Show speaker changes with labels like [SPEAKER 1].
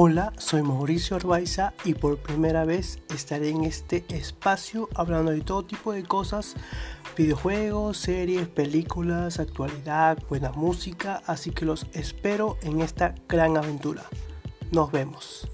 [SPEAKER 1] Hola, soy Mauricio Arbaiza y por primera vez estaré en este espacio hablando de todo tipo de cosas, videojuegos, series, películas, actualidad, buena música, así que los espero en esta gran aventura. Nos vemos.